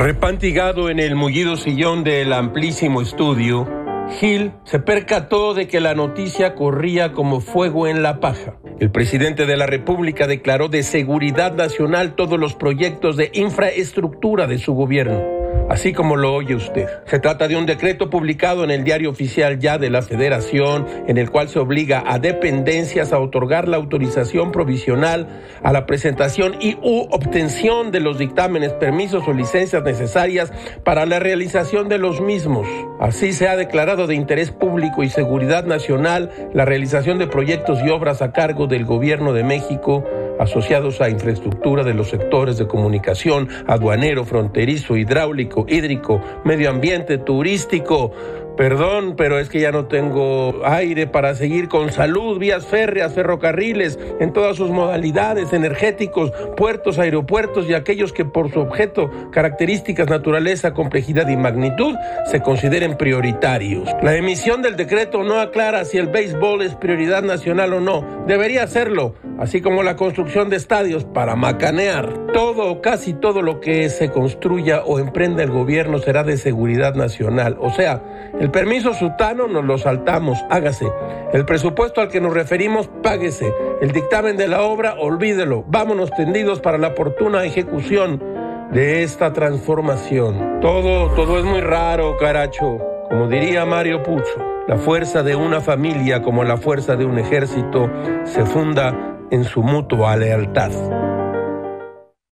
Repantigado en el mullido sillón del amplísimo estudio, Gil se percató de que la noticia corría como fuego en la paja. El presidente de la República declaró de seguridad nacional todos los proyectos de infraestructura de su gobierno así como lo oye usted. Se trata de un decreto publicado en el diario oficial ya de la Federación, en el cual se obliga a dependencias a otorgar la autorización provisional a la presentación y u obtención de los dictámenes, permisos o licencias necesarias para la realización de los mismos. Así se ha declarado de interés público y seguridad nacional la realización de proyectos y obras a cargo del Gobierno de México asociados a infraestructura de los sectores de comunicación, aduanero, fronterizo, hidráulico, hídrico, medio ambiente, turístico, Perdón, pero es que ya no tengo aire para seguir con salud, vías férreas, ferrocarriles, en todas sus modalidades, energéticos, puertos, aeropuertos y aquellos que por su objeto, características, naturaleza, complejidad y magnitud se consideren prioritarios. La emisión del decreto no aclara si el béisbol es prioridad nacional o no. Debería serlo, así como la construcción de estadios para macanear. Todo o casi todo lo que se construya o emprenda el gobierno será de seguridad nacional, o sea, el permiso sutano nos lo saltamos, hágase. El presupuesto al que nos referimos, páguese. El dictamen de la obra, olvídelo. Vámonos tendidos para la oportuna ejecución de esta transformación. Todo, todo es muy raro, caracho. Como diría Mario Pucho, la fuerza de una familia como la fuerza de un ejército se funda en su mutua lealtad.